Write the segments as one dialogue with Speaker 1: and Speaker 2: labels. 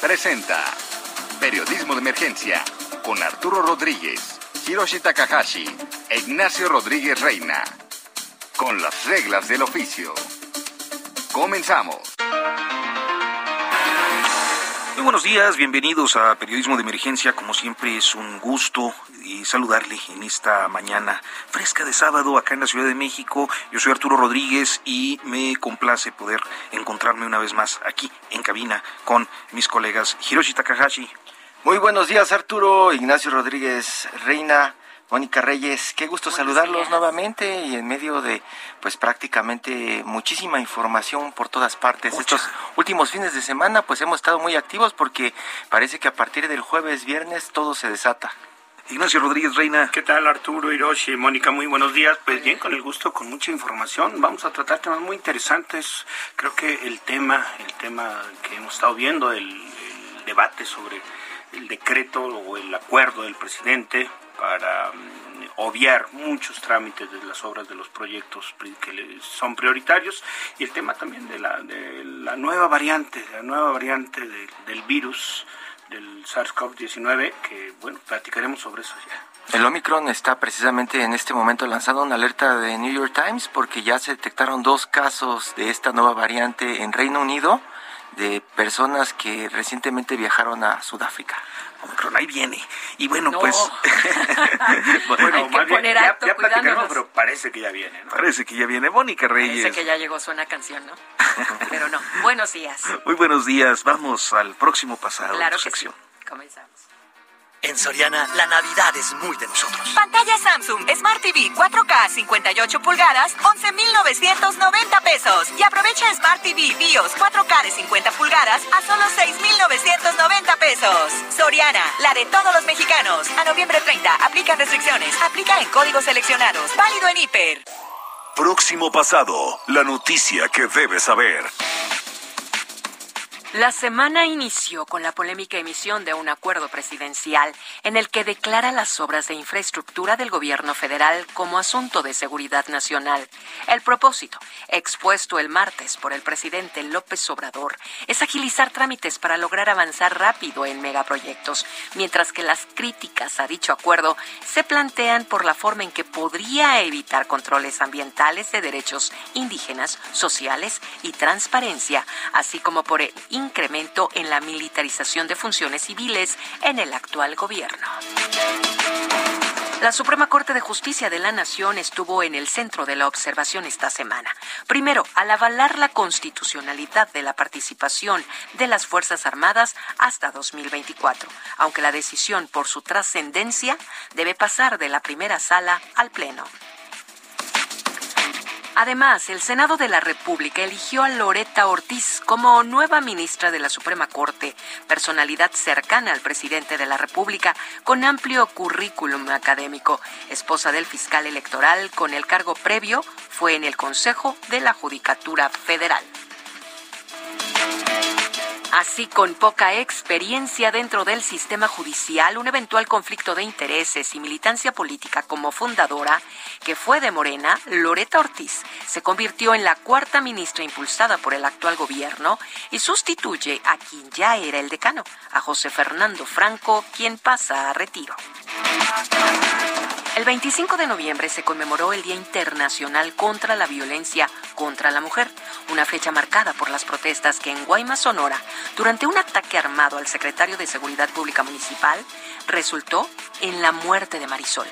Speaker 1: presenta Periodismo de Emergencia con Arturo Rodríguez, Hiroshi Takahashi e Ignacio Rodríguez Reina. Con las reglas del oficio. Comenzamos.
Speaker 2: Muy buenos días, bienvenidos a Periodismo de Emergencia. Como siempre es un gusto y saludarle en esta mañana fresca de sábado acá en la Ciudad de México. Yo soy Arturo Rodríguez y me complace poder encontrarme una vez más aquí en cabina con mis colegas Hiroshi Takahashi.
Speaker 3: Muy buenos días Arturo, Ignacio Rodríguez Reina, Mónica Reyes, qué gusto saludarlos nuevamente y en medio de pues prácticamente muchísima información por todas partes. Estos últimos fines de semana pues hemos estado muy activos porque parece que a partir del jueves, viernes todo se desata.
Speaker 2: Ignacio Rodríguez Reina.
Speaker 4: ¿Qué tal Arturo, Hiroshi, Mónica? Muy buenos días. Pues bien, con el gusto, con mucha información. Vamos a tratar temas muy interesantes. Creo que el tema, el tema que hemos estado viendo, el, el debate sobre el decreto o el acuerdo del presidente para mm, obviar muchos trámites de las obras de los proyectos que son prioritarios y el tema también de la, de la nueva variante, la nueva variante de, del virus del SARS-CoV-19, que bueno, platicaremos sobre eso ya.
Speaker 3: El Omicron está precisamente en este momento lanzando una alerta de New York Times porque ya se detectaron dos casos de esta nueva variante en Reino Unido de personas que recientemente viajaron a Sudáfrica.
Speaker 2: Omicron, ahí viene. Y bueno, pues.
Speaker 4: bueno,
Speaker 5: Hay que
Speaker 4: más bien,
Speaker 5: poner
Speaker 4: ya, ya platicaremos, pero parece que ya viene. ¿no?
Speaker 2: Parece que ya viene Mónica Reyes.
Speaker 5: Parece que ya llegó su una canción, ¿no? Pero no. Buenos días.
Speaker 2: Muy buenos días. Vamos al próximo pasado
Speaker 5: Claro
Speaker 2: de tu
Speaker 5: que sí.
Speaker 2: sección.
Speaker 5: Comenzamos.
Speaker 6: En Soriana, la Navidad es muy de nosotros.
Speaker 7: Pantalla Samsung Smart TV 4K 58 pulgadas, 11,990 pesos. Y aprovecha Smart TV BIOS 4K de 50 pulgadas a solo 6,990 pesos. Soriana, la de todos los mexicanos. A noviembre 30, aplican restricciones. Aplica en códigos seleccionados. Válido en Hiper.
Speaker 1: Próximo pasado, la noticia que debes saber.
Speaker 5: La semana inició con la polémica emisión de un acuerdo presidencial en el que declara las obras de infraestructura del gobierno federal como asunto de seguridad nacional. El propósito, expuesto el martes por el presidente López Obrador, es agilizar trámites para lograr avanzar rápido en megaproyectos, mientras que las críticas a dicho acuerdo se plantean por la forma en que podría evitar controles ambientales de derechos indígenas, sociales y transparencia, así como por el incremento en la militarización de funciones civiles en el actual gobierno. La Suprema Corte de Justicia de la Nación estuvo en el centro de la observación esta semana. Primero, al avalar la constitucionalidad de la participación de las Fuerzas Armadas hasta 2024, aunque la decisión por su trascendencia debe pasar de la primera sala al Pleno. Además, el Senado de la República eligió a Loreta Ortiz como nueva ministra de la Suprema Corte, personalidad cercana al presidente de la República con amplio currículum académico. Esposa del fiscal electoral con el cargo previo, fue en el Consejo de la Judicatura Federal. Así, con poca experiencia dentro del sistema judicial, un eventual conflicto de intereses y militancia política como fundadora, que fue de Morena, Loreta Ortiz se convirtió en la cuarta ministra impulsada por el actual gobierno y sustituye a quien ya era el decano, a José Fernando Franco, quien pasa a retiro. El 25 de noviembre se conmemoró el Día Internacional contra la Violencia contra la Mujer, una fecha marcada por las protestas que en Guaymas, Sonora, durante un ataque armado al secretario de Seguridad Pública Municipal, resultó en la muerte de Marisol,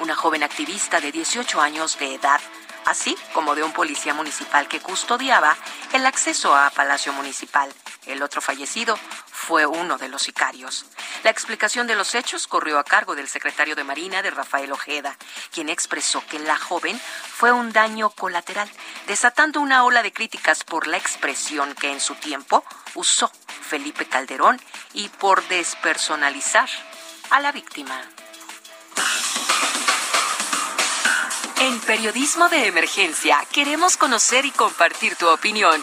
Speaker 5: una joven activista de 18 años de edad, así como de un policía municipal que custodiaba el acceso a Palacio Municipal. El otro fallecido fue uno de los sicarios. La explicación de los hechos corrió a cargo del secretario de Marina de Rafael Ojeda, quien expresó que la joven fue un daño colateral, desatando una ola de críticas por la expresión que en su tiempo usó Felipe Calderón y por despersonalizar a la víctima. En Periodismo de Emergencia queremos conocer y compartir tu opinión.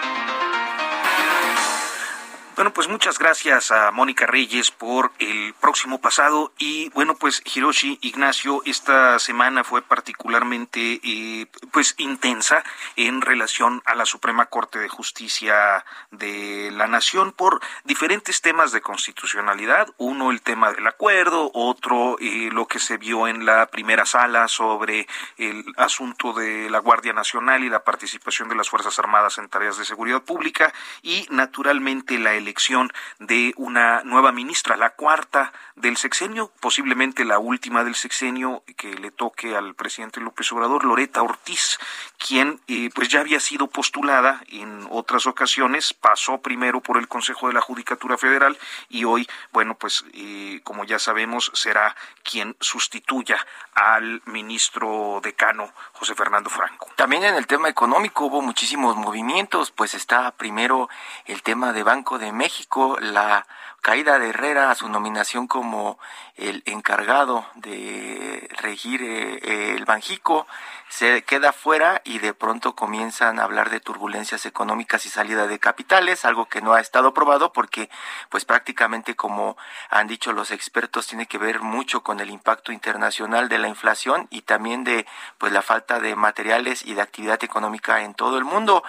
Speaker 2: Bueno, pues muchas gracias a Mónica Reyes por el próximo pasado y bueno, pues Hiroshi Ignacio, esta semana fue particularmente eh, pues intensa en relación a la Suprema Corte de Justicia de la Nación por diferentes temas de constitucionalidad, uno el tema del acuerdo, otro eh, lo que se vio en la primera sala sobre el asunto de la Guardia Nacional y la participación de las Fuerzas Armadas en tareas de seguridad pública y naturalmente la elección de una nueva ministra, la cuarta del sexenio, posiblemente la última del sexenio que le toque al presidente López Obrador, Loreta Ortiz, quien eh, pues ya había sido postulada en otras ocasiones, pasó primero por el Consejo de la Judicatura Federal y hoy, bueno, pues eh, como ya sabemos, será quien sustituya al ministro decano José Fernando Franco.
Speaker 3: También en el tema económico hubo muchísimos movimientos, pues está primero el tema de Banco de México, la caída de Herrera a su nominación como el encargado de regir eh, el Banjico se queda fuera y de pronto comienzan a hablar de turbulencias económicas y salida de capitales, algo que no ha estado probado porque pues prácticamente como han dicho los expertos tiene que ver mucho con el impacto internacional de la inflación y también de pues la falta de materiales y de actividad económica en todo el mundo.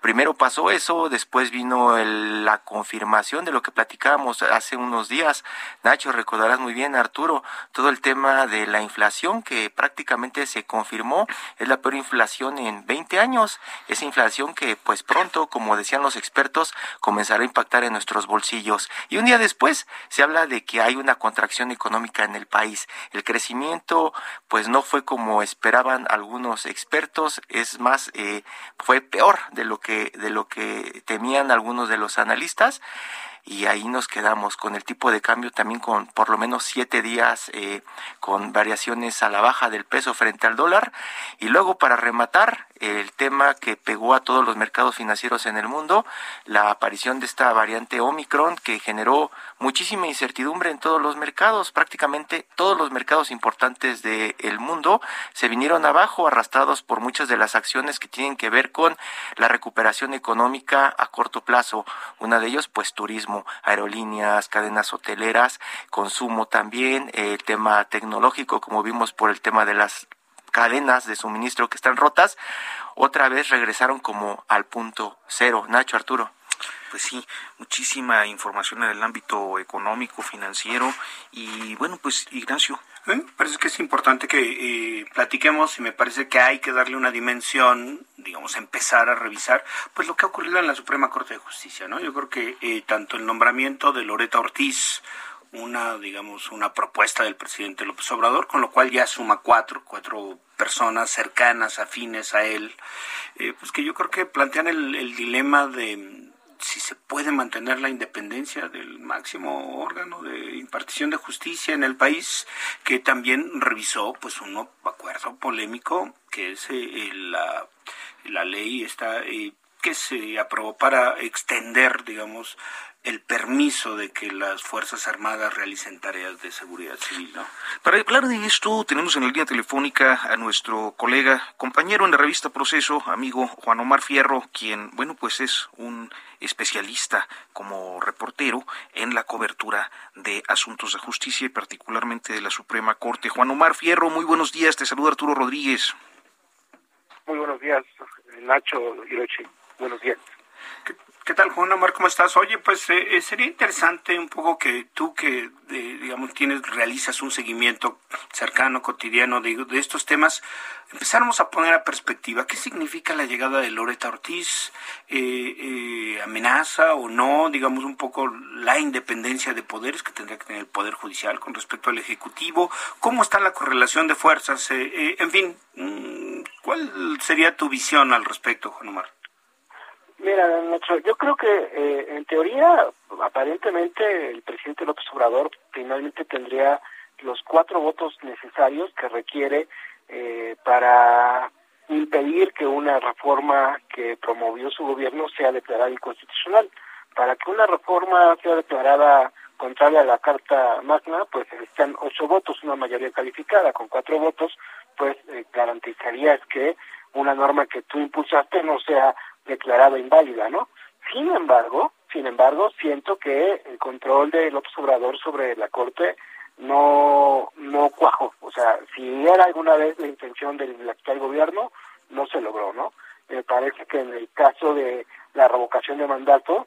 Speaker 3: Primero pasó eso, después vino la confirmación de lo que platicábamos hace unos días. Nacho, recordarás muy bien, Arturo, todo el tema de la inflación que prácticamente se confirmó, es la peor inflación en 20 años. Esa inflación que pues pronto, como decían los expertos, comenzará a impactar en nuestros bolsillos. Y un día después se habla de que hay una contracción económica en el país. El crecimiento pues no fue como esperaban algunos expertos, es más, eh, fue peor de lo que de lo que temían algunos de los analistas y ahí nos quedamos con el tipo de cambio también con por lo menos siete días eh, con variaciones a la baja del peso frente al dólar. Y luego para rematar el tema que pegó a todos los mercados financieros en el mundo la aparición de esta variante Omicron que generó muchísima incertidumbre en todos los mercados prácticamente todos los mercados importantes del mundo se vinieron abajo arrastrados por muchas de las acciones que tienen que ver con la recuperación económica a corto plazo una de ellos pues turismo aerolíneas, cadenas hoteleras, consumo también, el eh, tema tecnológico, como vimos por el tema de las cadenas de suministro que están rotas, otra vez regresaron como al punto cero. Nacho Arturo.
Speaker 2: Pues sí, muchísima información en el ámbito económico, financiero y bueno, pues Ignacio,
Speaker 4: me parece que es importante que eh, platiquemos y me parece que hay que darle una dimensión, digamos, empezar a revisar, pues lo que ha ocurrido en la Suprema Corte de Justicia, ¿no? Yo creo que eh, tanto el nombramiento de Loreta Ortiz, una, digamos, una propuesta del presidente López Obrador, con lo cual ya suma cuatro, cuatro personas cercanas, afines a él, eh, pues que yo creo que plantean el dilema de si se puede mantener la independencia del máximo órgano de impartición de justicia en el país, que también revisó pues un acuerdo polémico que es eh, la, la ley está eh, que se aprobó para extender, digamos, el permiso de que las Fuerzas Armadas realicen tareas de seguridad civil. ¿no?
Speaker 2: Para hablar de esto, tenemos en la línea telefónica a nuestro colega, compañero en la revista Proceso, amigo Juan Omar Fierro, quien, bueno, pues es un especialista como reportero en la cobertura de asuntos de justicia y particularmente de la Suprema Corte. Juan Omar Fierro, muy buenos días, te saluda Arturo Rodríguez.
Speaker 8: Muy buenos días, Nacho Hirochi. Buenos días.
Speaker 4: ¿Qué tal, Juan Omar? ¿Cómo estás? Oye, pues eh, eh, sería interesante un poco que tú que, digamos, tienes, realizas un seguimiento cercano, cotidiano de, estos temas, empezáramos a poner a perspectiva qué significa la llegada de Loreta Ortiz, eh, amenaza o no, digamos, un poco la independencia de poderes que tendría que tener el Poder Judicial con respecto al Ejecutivo, cómo está la correlación de fuerzas, en fin, mm, ¿cuál sería tu visión al respecto, Juan Omar?
Speaker 8: Mira, Nacho, yo creo que eh, en teoría, aparentemente, el presidente López Obrador finalmente tendría los cuatro votos necesarios que requiere eh, para impedir que una reforma que promovió su gobierno sea declarada inconstitucional. Para que una reforma sea declarada contraria a la Carta Magna, pues están ocho votos, una mayoría calificada. Con cuatro votos, pues eh, garantizarías que una norma que tú impulsaste no sea declarada inválida, ¿no? Sin embargo, sin embargo, siento que el control de López Obrador sobre la Corte no, no cuajó. O sea, si era alguna vez la intención del actual gobierno, no se logró, ¿no? Me parece que en el caso de la revocación de mandato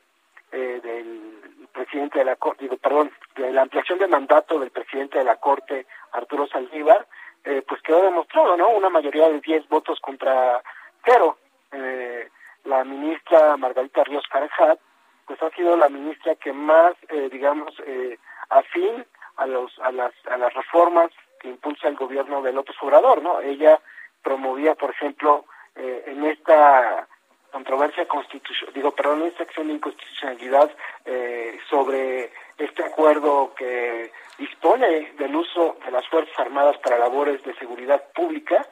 Speaker 8: eh, del presidente de la Corte, digo, perdón, de la ampliación de mandato del presidente de la Corte, Arturo Saldívar, eh, pues quedó demostrado, ¿no? Una mayoría de 10 votos contra cero. Eh, la ministra Margarita Ríos Carajat, pues ha sido la ministra que más, eh, digamos, eh, afín a, los, a, las, a las reformas que impulsa el gobierno de López Obrador, ¿no? Ella promovía, por ejemplo, eh, en esta controversia constitucional, digo, perdón, en esta acción de inconstitucionalidad eh, sobre este acuerdo que dispone del uso de las Fuerzas Armadas para labores de seguridad pública,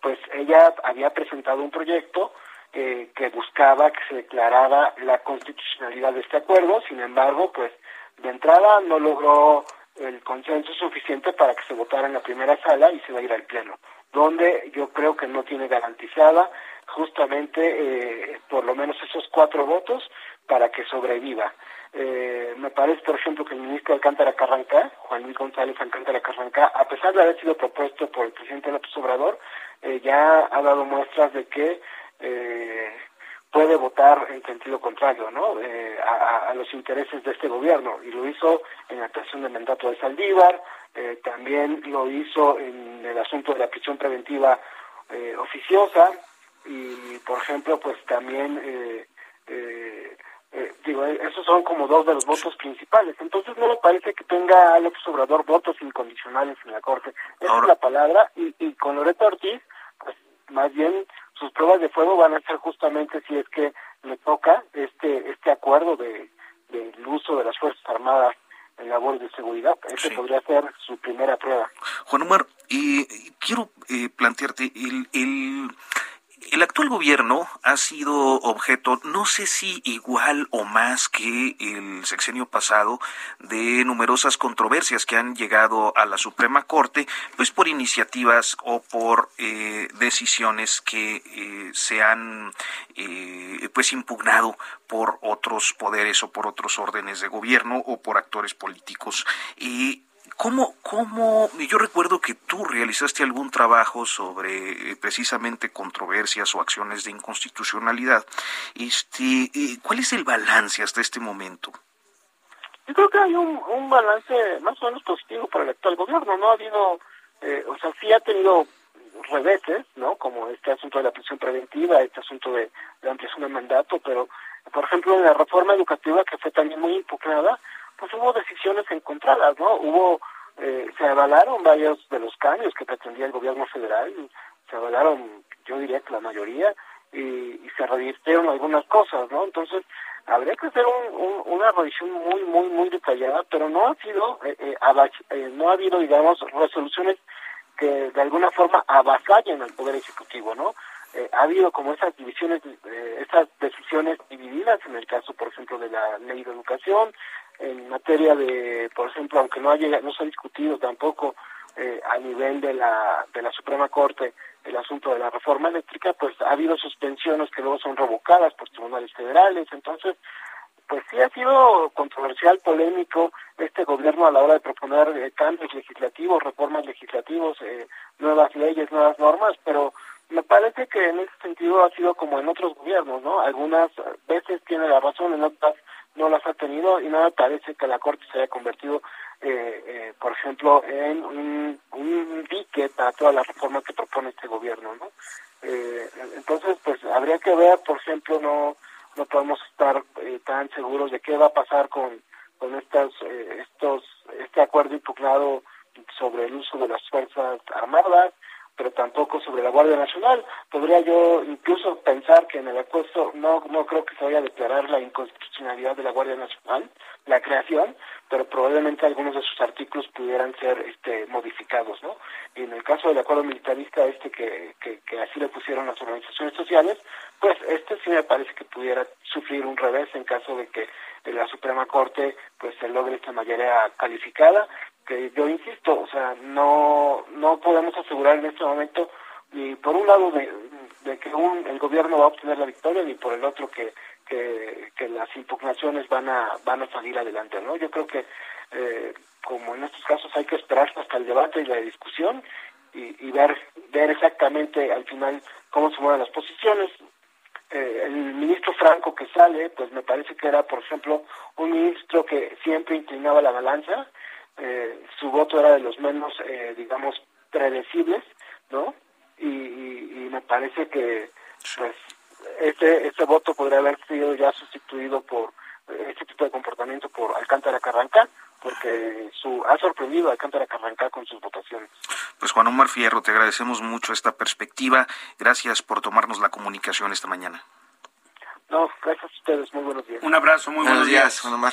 Speaker 8: pues ella había presentado un proyecto eh, que buscaba que se declarara la constitucionalidad de este acuerdo, sin embargo, pues de entrada no logró el consenso suficiente para que se votara en la primera sala y se va a ir al pleno, donde yo creo que no tiene garantizada justamente eh, por lo menos esos cuatro votos para que sobreviva. Eh, me parece, por ejemplo, que el ministro Alcántara Carranca, Juan Luis González Alcántara Carranca, a pesar de haber sido propuesto por el presidente López Obrador, eh, ya ha dado muestras de que eh, puede votar en sentido contrario ¿no? Eh, a, los intereses de este gobierno. Y lo hizo en la creación del mandato de Saldívar, eh, también lo hizo en el asunto de la prisión preventiva eh, oficiosa. Y por ejemplo pues también eh, eh, eh, digo esos son como dos de los votos principales. Entonces no me parece que tenga Alex Obrador votos incondicionales en la corte. Esa es la palabra. Y, y con Loreto Ortiz pues más bien sus pruebas de fuego van a ser justamente si es que le toca este este acuerdo de del uso de las fuerzas armadas en labores de seguridad. Ese podría ser su primera prueba.
Speaker 2: Juan Omar, eh, quiero eh, plantearte el, el el actual gobierno ha sido objeto, no sé si igual o más que el sexenio pasado, de numerosas controversias que han llegado a la Suprema Corte, pues por iniciativas o por eh, decisiones que eh, se han eh, pues impugnado por otros poderes o por otros órdenes de gobierno o por actores políticos. Y ¿Cómo, cómo, yo recuerdo que tú realizaste algún trabajo sobre eh, precisamente controversias o acciones de inconstitucionalidad. Este, eh, ¿Cuál es el balance hasta este momento?
Speaker 8: Yo creo que hay un, balance más o menos positivo para el actual gobierno. No ha habido, eh, o sea, sí ha tenido reveses, ¿no? Como este asunto de la prisión preventiva, este asunto de la ampliación del mandato, pero, por ejemplo, la reforma educativa, que fue también muy impugnada, pues hubo decisiones encontradas, ¿no? Hubo, eh, se avalaron varios de los cambios que pretendía el gobierno federal, se avalaron, yo diría que la mayoría, y, se revirtieron algunas cosas, ¿no? Entonces, habría que hacer un, una revisión muy, muy, muy detallada, pero no ha sido, eh, eh, eh, no ha habido, digamos, resoluciones que de alguna forma avasallen al Poder Ejecutivo, ¿no? Eh, ha habido como esas divisiones, eh, esas decisiones divididas en el caso, por ejemplo, de la ley de educación, en materia de, por ejemplo, aunque no, haya, no se ha discutido tampoco eh, a nivel de la, de la Suprema Corte el asunto de la reforma eléctrica, pues ha habido suspensiones que luego son revocadas por tribunales federales, entonces, pues sí ha sido controversial, polémico este gobierno a la hora de proponer eh, cambios legislativos, reformas legislativos, eh, nuevas leyes, nuevas normas, pero me parece que en ese sentido ha sido como en otros gobiernos, ¿no? Algunas veces tiene la razón, en otras no las ha tenido y me parece que la Corte se haya convertido, eh, eh, por ejemplo, en un, un dique para todas las reformas que propone este gobierno, ¿no? Eh, entonces, pues habría que ver, por ejemplo, no no podemos estar eh, tan seguros de qué va a pasar con con estas eh, estos este acuerdo impugnado sobre el uso de las fuerzas armadas pero tampoco sobre la Guardia Nacional. Podría yo incluso pensar que en el acuerdo no, no creo que se vaya a declarar la inconstitucionalidad de la Guardia Nacional, la creación, pero probablemente algunos de sus artículos pudieran ser este, modificados, ¿no? Y en el caso del acuerdo militarista este que, que, que así le pusieron las organizaciones sociales, pues este sí me parece que pudiera sufrir un revés en caso de que la Suprema Corte pues se logre esta mayoría calificada que yo insisto, o sea, no no podemos asegurar en este momento ni por un lado de, que un, el gobierno va a obtener la victoria ni por el otro que, que, que las impugnaciones van a van a salir adelante, ¿no? Yo creo que eh, como en estos casos hay que esperar hasta el debate y la discusión y, y ver ver exactamente al final cómo se mueven las posiciones. Eh, el ministro Franco que sale, pues me parece que era, por ejemplo, un ministro que siempre inclinaba la balanza, eh, su voto era de los menos, eh, digamos, predecibles, ¿no? Y, y, me parece que, pues, este, este voto podría haber sido ya sustituido por este tipo de comportamiento por Alcántara Carranca, porque su, ha sorprendido a Alcántara Carranca con sus votaciones.
Speaker 2: Pues Juan Omar Fierro, te agradecemos mucho esta perspectiva. Gracias por tomarnos la comunicación esta mañana.
Speaker 8: No, gracias a ustedes. Muy buenos días.
Speaker 4: Un abrazo, muy buenos, días,
Speaker 3: Juan Omar.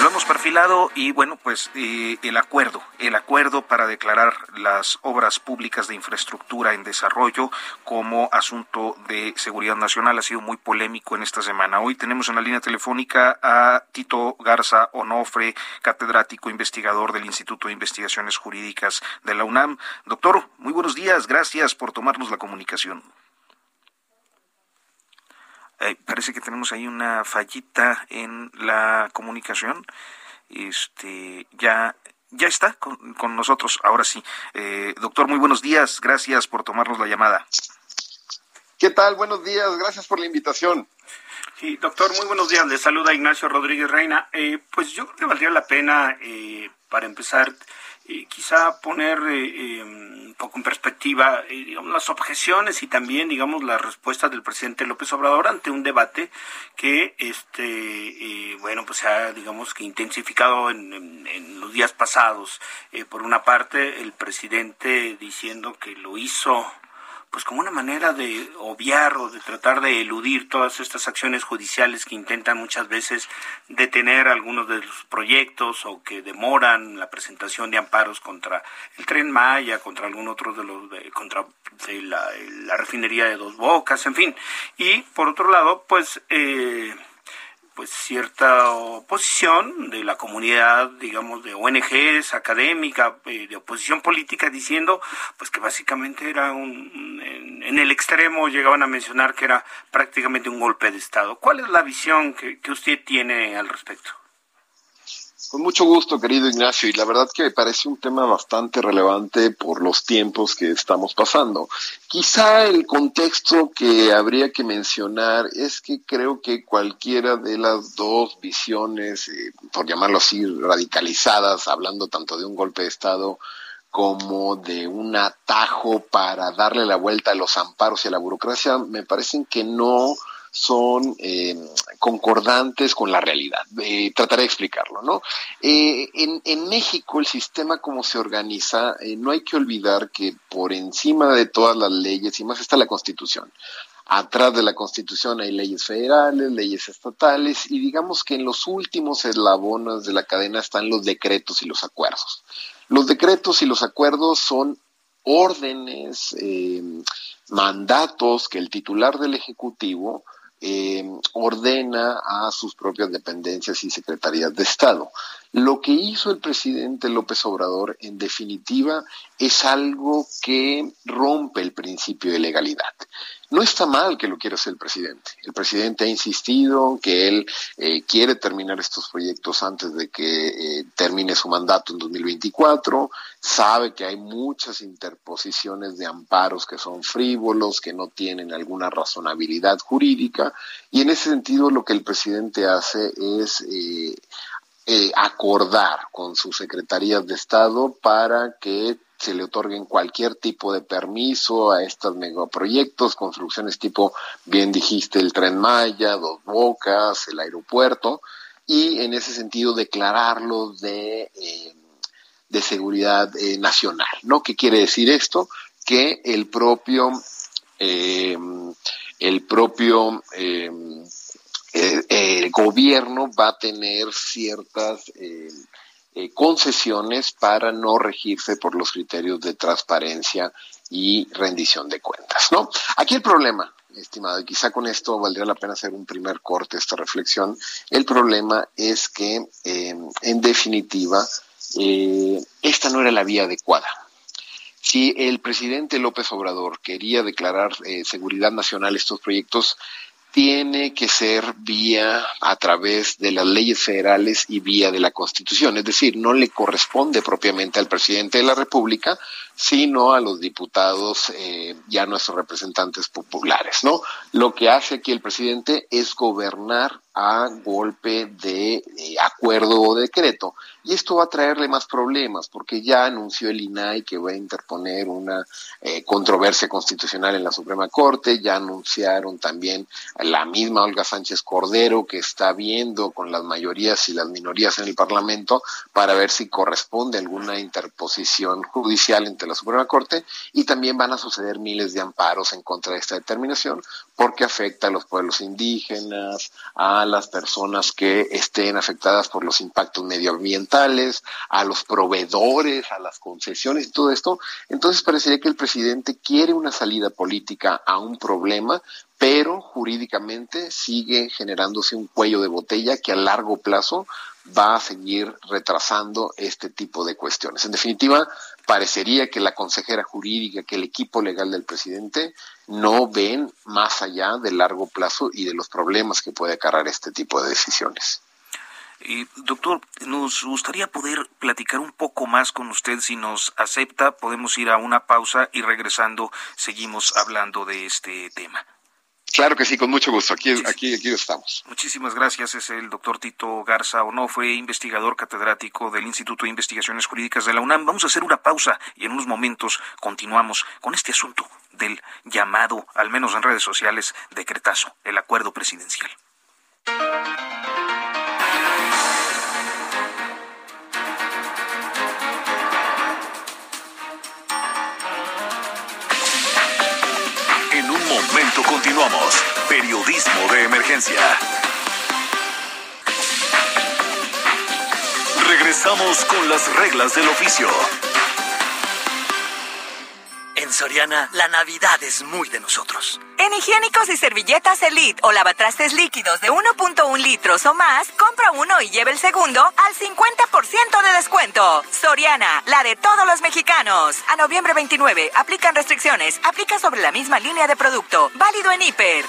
Speaker 2: Lo hemos perfilado y bueno, pues eh, el acuerdo, el acuerdo para declarar las obras públicas de infraestructura en desarrollo como asunto de seguridad nacional ha sido muy polémico en esta semana. Hoy tenemos en la línea telefónica a Tito Garza Onofre, catedrático investigador del Instituto de Investigaciones Jurídicas de la UNAM. Doctor, muy buenos días, gracias por tomarnos la comunicación. Eh, parece que tenemos ahí una fallita en la comunicación. Este, ya, ya está con, con nosotros. Ahora sí. Eh, doctor, muy buenos días. Gracias por tomarnos la llamada.
Speaker 9: ¿Qué tal? Buenos días. Gracias por la invitación.
Speaker 4: Sí, doctor, muy buenos días. Le saluda Ignacio Rodríguez Reina. Eh, pues yo creo que valdría la pena, eh, para empezar, eh, quizá poner eh, un poco en perspectiva eh, digamos, las objeciones y también digamos las respuestas del presidente López Obrador ante un debate que este bueno pues se ha digamos que intensificado en, en, en los días pasados. Por una parte el presidente diciendo que lo hizo pues como una manera de obviar o de tratar de eludir todas estas acciones judiciales que intentan muchas veces detener algunos de los proyectos o que demoran la presentación de amparos contra el tren Maya, contra algún otro de los, contra de la, la, refinería de Dos Bocas, en fin. Y por otro lado, pues eh, pues cierta oposición de la comunidad, digamos, de ONGs, académica, eh, de oposición política, diciendo pues que básicamente era un, en, el extremo llegaban a mencionar que era prácticamente un golpe de Estado. ¿Cuál es la visión que, que usted tiene al respecto?
Speaker 9: Con mucho gusto, querido Ignacio, y la verdad que me parece un tema bastante relevante por los tiempos que estamos pasando. Quizá el contexto que habría que mencionar es que creo que cualquiera de las dos visiones, eh, por llamarlo así, radicalizadas, hablando tanto de un golpe de Estado como de un atajo para darle la vuelta a los amparos y a la burocracia, me parecen que no son eh, concordantes con la realidad. Eh, trataré de explicarlo, ¿no? Eh, en, en, México el sistema como se organiza, no hay que olvidar que por encima de todas las leyes, y más está la Constitución, Atrás de la Constitución hay leyes federales, leyes estatales y digamos que en los últimos eslabones de la cadena están los decretos y los acuerdos. Los decretos y los acuerdos son órdenes, mandatos que el titular del Ejecutivo eh, ordena a sus propias dependencias y secretarías de Estado. Lo que hizo el presidente López Obrador, en definitiva, es algo que rompe el principio de legalidad. No está mal que lo quiera hacer el presidente. El presidente ha insistido que él eh, quiere terminar estos proyectos antes de que eh, termine su mandato en 2024. Sabe que hay muchas interposiciones de amparos que son frívolos, que no tienen alguna razonabilidad jurídica. Y en ese sentido lo que el presidente hace es eh, acordar con sus secretarías de Estado para que se le otorguen cualquier tipo de permiso a estos megaproyectos, construcciones tipo, bien dijiste, el tren Maya, Dos Bocas, el aeropuerto, y en ese sentido declararlos de, eh, de seguridad eh, nacional, ¿no? ¿Qué quiere decir esto? Que el propio, eh, el propio el gobierno va a tener ciertas eh, concesiones para no regirse por los criterios de transparencia y rendición de cuentas, ¿no? Aquí el problema, estimado, y quizá con esto valdría la pena hacer un primer corte esta reflexión, el problema es que, eh, en definitiva, eh, esta no era la vía adecuada. Si el presidente López Obrador quería declarar seguridad nacional estos proyectos, tiene que ser vía a través de las leyes federales y vía de la Constitución. Es decir, no le corresponde propiamente al presidente de la República, sino a los diputados eh, y a nuestros representantes populares, ¿no? Lo que hace aquí el presidente es gobernar a golpe de, acuerdo o decreto. Y esto va a traerle más problemas, porque ya anunció el INAI que va a interponer una eh, controversia constitucional en la Suprema Corte, ya anunciaron también la misma Olga Sánchez Cordero que está viendo con las mayorías y las minorías en el Parlamento para ver si corresponde alguna interposición judicial entre la Suprema Corte y también van a suceder miles de amparos en contra de esta determinación porque afecta a los pueblos indígenas, a las personas que estén afectadas por los impactos medioambientales, a los proveedores, a las concesiones y todo esto. Entonces parecería que el presidente quiere una salida política a un problema, pero jurídicamente sigue generándose un cuello de botella que a largo plazo va a seguir retrasando este tipo de cuestiones. En definitiva, parecería que la consejera jurídica, que el equipo legal del presidente no ven más allá del largo plazo y de los problemas que puede acarrar este tipo de decisiones.
Speaker 2: doctor, nos gustaría poder platicar un poco más con usted. Si nos acepta, podemos ir a una pausa y regresando seguimos hablando de este tema.
Speaker 9: Claro que sí, con mucho gusto. Aquí, aquí, aquí estamos.
Speaker 2: Muchísimas gracias. Es el doctor Tito Garza fue investigador catedrático del Instituto de Investigaciones Jurídicas de la UNAM. Vamos a hacer una pausa y en unos momentos continuamos con este asunto del llamado, al menos en redes sociales, decretazo, el acuerdo presidencial.
Speaker 1: Momento continuamos. Periodismo de emergencia. Regresamos con las reglas del oficio.
Speaker 6: Soriana, la Navidad es muy de nosotros.
Speaker 7: En higiénicos y servilletas Elite o lavatrastes líquidos de 1.1 litros o más, compra uno y lleve el segundo al 50% de descuento. Soriana, la de todos los mexicanos. A noviembre 29, aplican restricciones. Aplica sobre la misma línea de producto. Válido en hiper.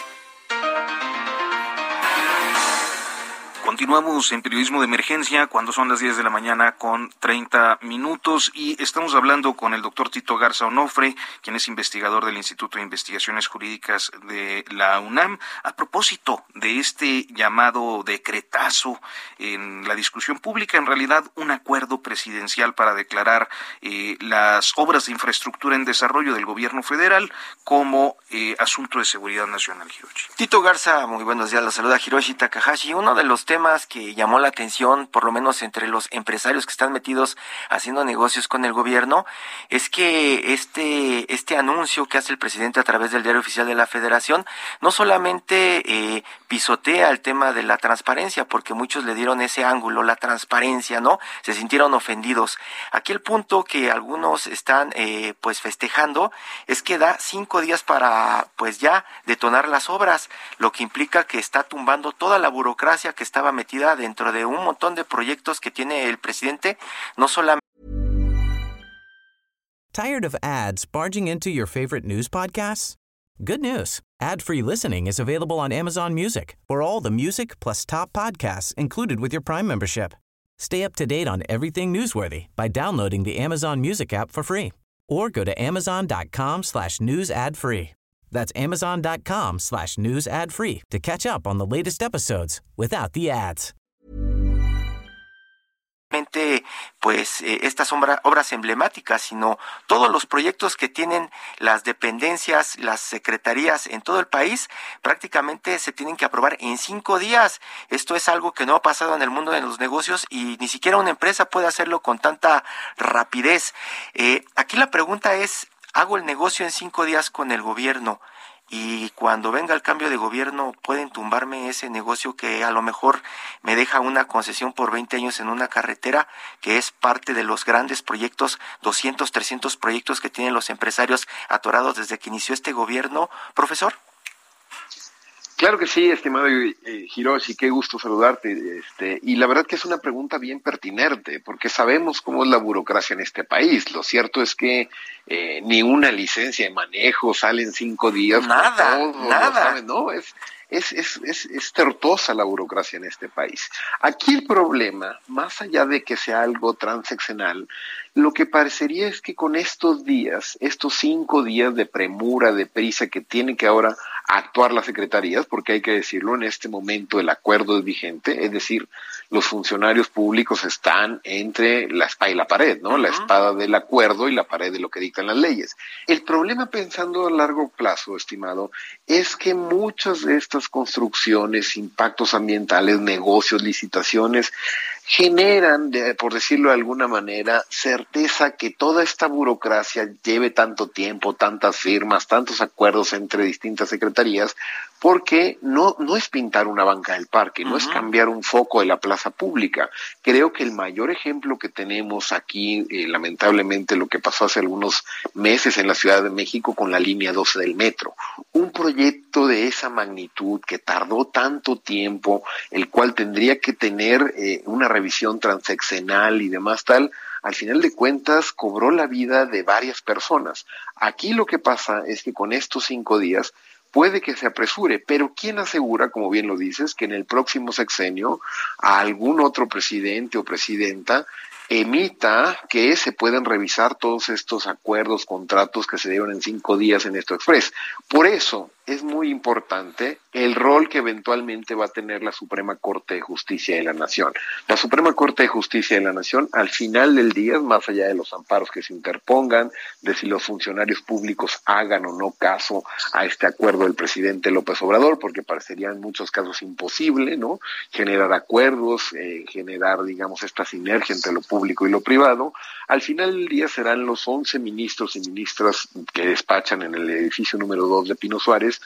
Speaker 2: Continuamos en periodismo de emergencia cuando son las 10 de la mañana con 30 minutos y estamos hablando con el doctor Tito Garza Onofre, quien es investigador del Instituto de Investigaciones Jurídicas de la UNAM, a propósito de este llamado decretazo en la discusión pública, en realidad un acuerdo presidencial para declarar eh, las obras de infraestructura en desarrollo del gobierno federal como eh, asunto de seguridad nacional, Hiroshi.
Speaker 3: Tito Garza, muy buenos días, la saluda Hiroshi Takahashi. Uno de los temas que llamó la atención, por lo menos entre los empresarios que están metidos haciendo negocios con el gobierno, es que este, este anuncio que hace el presidente a través del diario oficial de la federación no solamente eh, pisotea el tema de la transparencia, porque muchos le dieron ese ángulo, la transparencia, ¿no? Se sintieron ofendidos. Aquí el punto que algunos están eh, pues festejando es que da cinco días para pues ya detonar las obras, lo que implica que está tumbando toda la burocracia que estaba metida dentro de un montón de proyectos que tiene el presidente, no solamente.
Speaker 10: Tired of ads barging into your favorite news podcasts? Good news. Ad-free listening is available on Amazon Music for all the music plus top podcasts included with your Prime membership. Stay up to date on everything newsworthy by downloading the Amazon Music app for free or go to amazon.com slash news ad free. That's amazon.com slash news ad free to catch up on the latest episodes without the ads.
Speaker 3: pues eh, estas obras emblemáticas, sino todos los proyectos que tienen las dependencias, las secretarías en todo el país, prácticamente se tienen que aprobar en cinco días. Esto es algo que no ha pasado en el mundo de los negocios y ni siquiera una empresa puede hacerlo con tanta rapidez. Eh, aquí la pregunta es, ¿hago el negocio en cinco días con el gobierno? y cuando venga el cambio de gobierno pueden tumbarme ese negocio que a lo mejor me deja una concesión por 20 años en una carretera que es parte de los grandes proyectos, 200, 300 proyectos que tienen los empresarios atorados desde que inició este gobierno. Profesor.
Speaker 9: Claro que sí, estimado eh, Hiroshi, qué gusto saludarte. Este, y la verdad que es una pregunta bien pertinente, porque sabemos cómo es la burocracia en este país. Lo cierto es que eh, ni una licencia de manejo sale en cinco días.
Speaker 3: Nada, nada.
Speaker 9: No, es, es, es, es, es tortosa la burocracia en este país. Aquí el problema, más allá de que sea algo transeccional, lo que parecería es que con estos días, estos cinco días de premura, de prisa que tienen que ahora actuar las secretarías, porque hay que decirlo, en este momento el acuerdo es vigente, es decir, los funcionarios públicos están entre la espada y la pared, ¿no? La espada del acuerdo y la pared de lo que dictan las leyes. El problema pensando a largo plazo, estimado, es que muchas de estas construcciones, impactos ambientales, negocios, licitaciones, generan, por decirlo de alguna manera, certeza que toda esta burocracia lleve tanto tiempo, tantas firmas, tantos acuerdos entre distintas secretarías, porque no, no es pintar una banca del parque, no es cambiar un foco de la plaza pública. Creo que el mayor ejemplo que tenemos aquí, eh, lamentablemente, lo que pasó hace algunos meses en la Ciudad de México con la línea 12 del metro. Un proyecto de esa magnitud que tardó tanto tiempo, el cual tendría que tener eh, una revisión transeccional y demás tal, al final de cuentas cobró la vida de varias personas. Aquí lo que pasa es que con estos cinco días puede que se apresure, pero ¿quién asegura, como bien lo dices, que en el próximo sexenio a algún otro presidente o presidenta emita que se pueden revisar todos estos acuerdos, contratos que se dieron en cinco días en esto express? Por eso, es muy importante el rol que eventualmente va a tener la Suprema Corte de Justicia de la Nación. La Suprema Corte de Justicia de la Nación, al final del día, más allá de los amparos que se interpongan, de si los funcionarios públicos hagan o no caso a este acuerdo del presidente López Obrador, porque parecería en muchos casos imposible, ¿no? Generar acuerdos, eh, generar, digamos, esta sinergia entre lo público y lo privado. Al final del día serán los 11 ministros y ministras que despachan en el edificio número 2 de Pino Suárez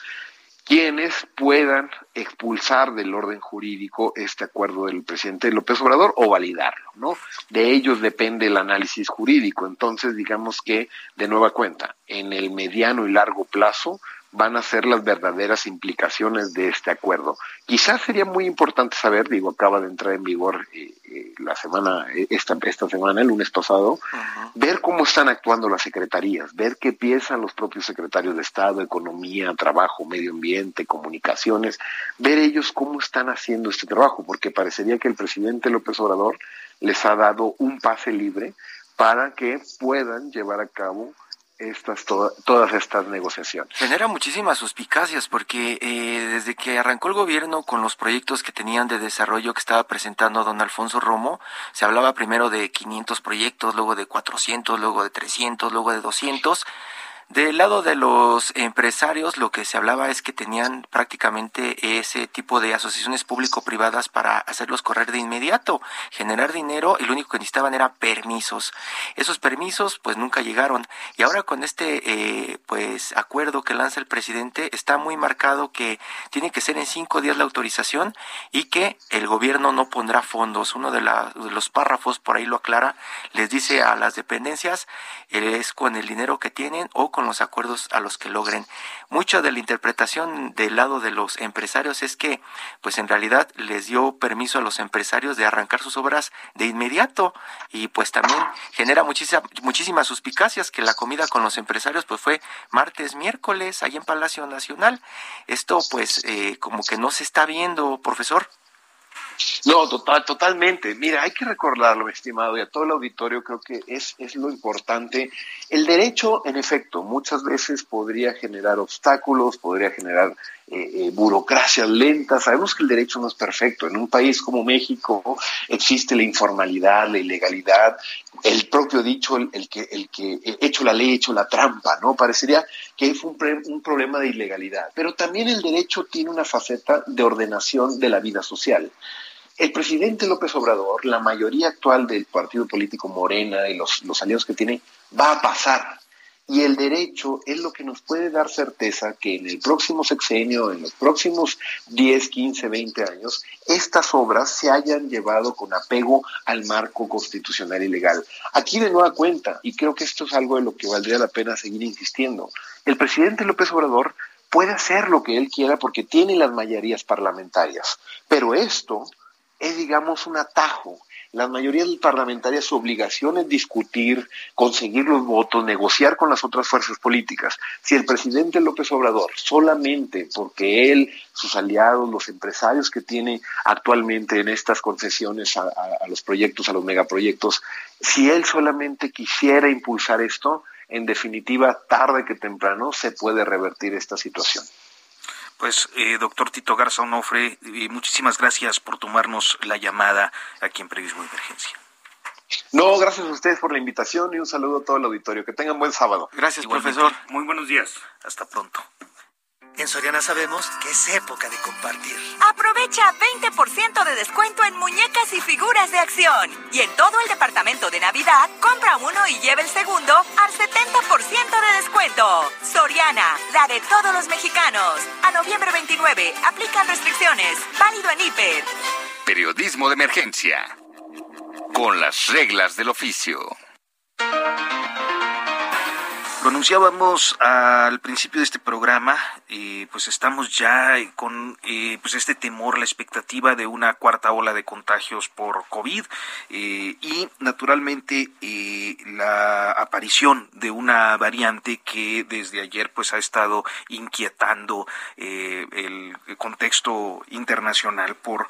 Speaker 9: quienes puedan expulsar del orden jurídico este acuerdo del presidente López Obrador o validarlo, ¿no? De ellos depende el análisis jurídico. Entonces, digamos que, de nueva cuenta, en el mediano y largo plazo van a ser las verdaderas implicaciones de este acuerdo. Quizás sería muy importante saber, digo, acaba de entrar en vigor eh, eh, la semana, eh, esta, esta semana, el lunes pasado, ver cómo están actuando las secretarías, ver qué piensan los propios secretarios de Estado, Economía, Trabajo, Medio Ambiente, Comunicaciones, ver ellos cómo están haciendo este trabajo, porque parecería que el presidente López Obrador les ha dado un pase libre para que puedan llevar a cabo estas todas estas negociaciones.
Speaker 3: Genera muchísimas suspicacias porque eh, desde que arrancó el gobierno con los proyectos que tenían de desarrollo que estaba presentando don Alfonso Romo, se hablaba primero de 500 proyectos, luego de 400, luego de 300, luego de 200 del lado de los empresarios, lo que se hablaba es que tenían prácticamente ese tipo de asociaciones público-privadas para hacerlos correr de inmediato, generar dinero y lo único que necesitaban era permisos. Esos permisos pues nunca llegaron y ahora con este eh, pues acuerdo que lanza el presidente está muy marcado que tiene que ser en cinco días la autorización y que el gobierno no pondrá fondos. Uno de, los párrafos por ahí lo aclara, les dice a las dependencias es con el dinero que tienen o con los acuerdos a los que logren. Mucha de la interpretación del lado de los empresarios es que, pues en realidad les dio permiso a los empresarios de arrancar sus obras de inmediato y pues también genera muchísima, muchísimas suspicacias que la comida con los empresarios pues fue martes, miércoles, ahí en Palacio Nacional. Esto pues eh, como que no se está viendo, profesor.
Speaker 9: No, total, totalmente. Mira, hay que recordarlo, estimado, y a todo el auditorio creo que es, es lo importante. El derecho, en efecto, muchas veces podría generar obstáculos, podría generar eh, eh, burocracias lentas. Sabemos que el derecho no es perfecto. En un país como México existe la informalidad, la ilegalidad, el propio dicho, el, que, el que hecho la ley, hecho la trampa, ¿no? Parecería que es un, problema de ilegalidad. Pero también el derecho tiene una faceta de ordenación de la vida social. El presidente López Obrador, la mayoría actual del partido político Morena y los aliados que tiene, va a pasar. Y el derecho es lo que nos puede dar certeza que en el próximo sexenio, en los próximos 10, 15, 20 años, estas obras se hayan llevado con apego al marco constitucional y legal. Aquí de nueva cuenta, y creo que esto es algo de lo que valdría la pena seguir insistiendo, el presidente López Obrador puede hacer lo que él quiera porque tiene las mayorías parlamentarias, pero esto es, digamos, un atajo. La mayoría parlamentarias su obligación es discutir, conseguir los votos, negociar con las otras fuerzas políticas. Si el presidente López Obrador, solamente porque él, sus aliados, los empresarios que tiene actualmente en estas concesiones a, a los proyectos, a los megaproyectos, si él solamente quisiera impulsar esto, en definitiva, tarde que temprano se puede revertir esta situación.
Speaker 2: Pues, eh, doctor Tito Garza Onofre, eh, muchísimas gracias por tomarnos la llamada aquí en Periodismo de Emergencia.
Speaker 9: No, gracias a ustedes por la invitación y un saludo a todo el auditorio. Que tengan buen sábado.
Speaker 3: Gracias, profesor.
Speaker 4: Muy buenos días.
Speaker 2: Hasta pronto.
Speaker 6: En Soriana sabemos que es época de compartir.
Speaker 7: Aprovecha 20% de descuento en muñecas y figuras de acción. Y en todo el departamento de Navidad, compra uno y lleve el segundo al 70% de descuento. Soriana, la de todos los mexicanos. A noviembre 29, aplican restricciones. Válido en Hiper.
Speaker 1: Periodismo de emergencia. Con las reglas del oficio.
Speaker 2: Lo anunciábamos al principio de este programa, eh, pues estamos ya con eh, pues este temor, la expectativa de una cuarta ola de contagios por COVID eh, y naturalmente la aparición de una variante que desde ayer pues ha estado inquietando el contexto internacional por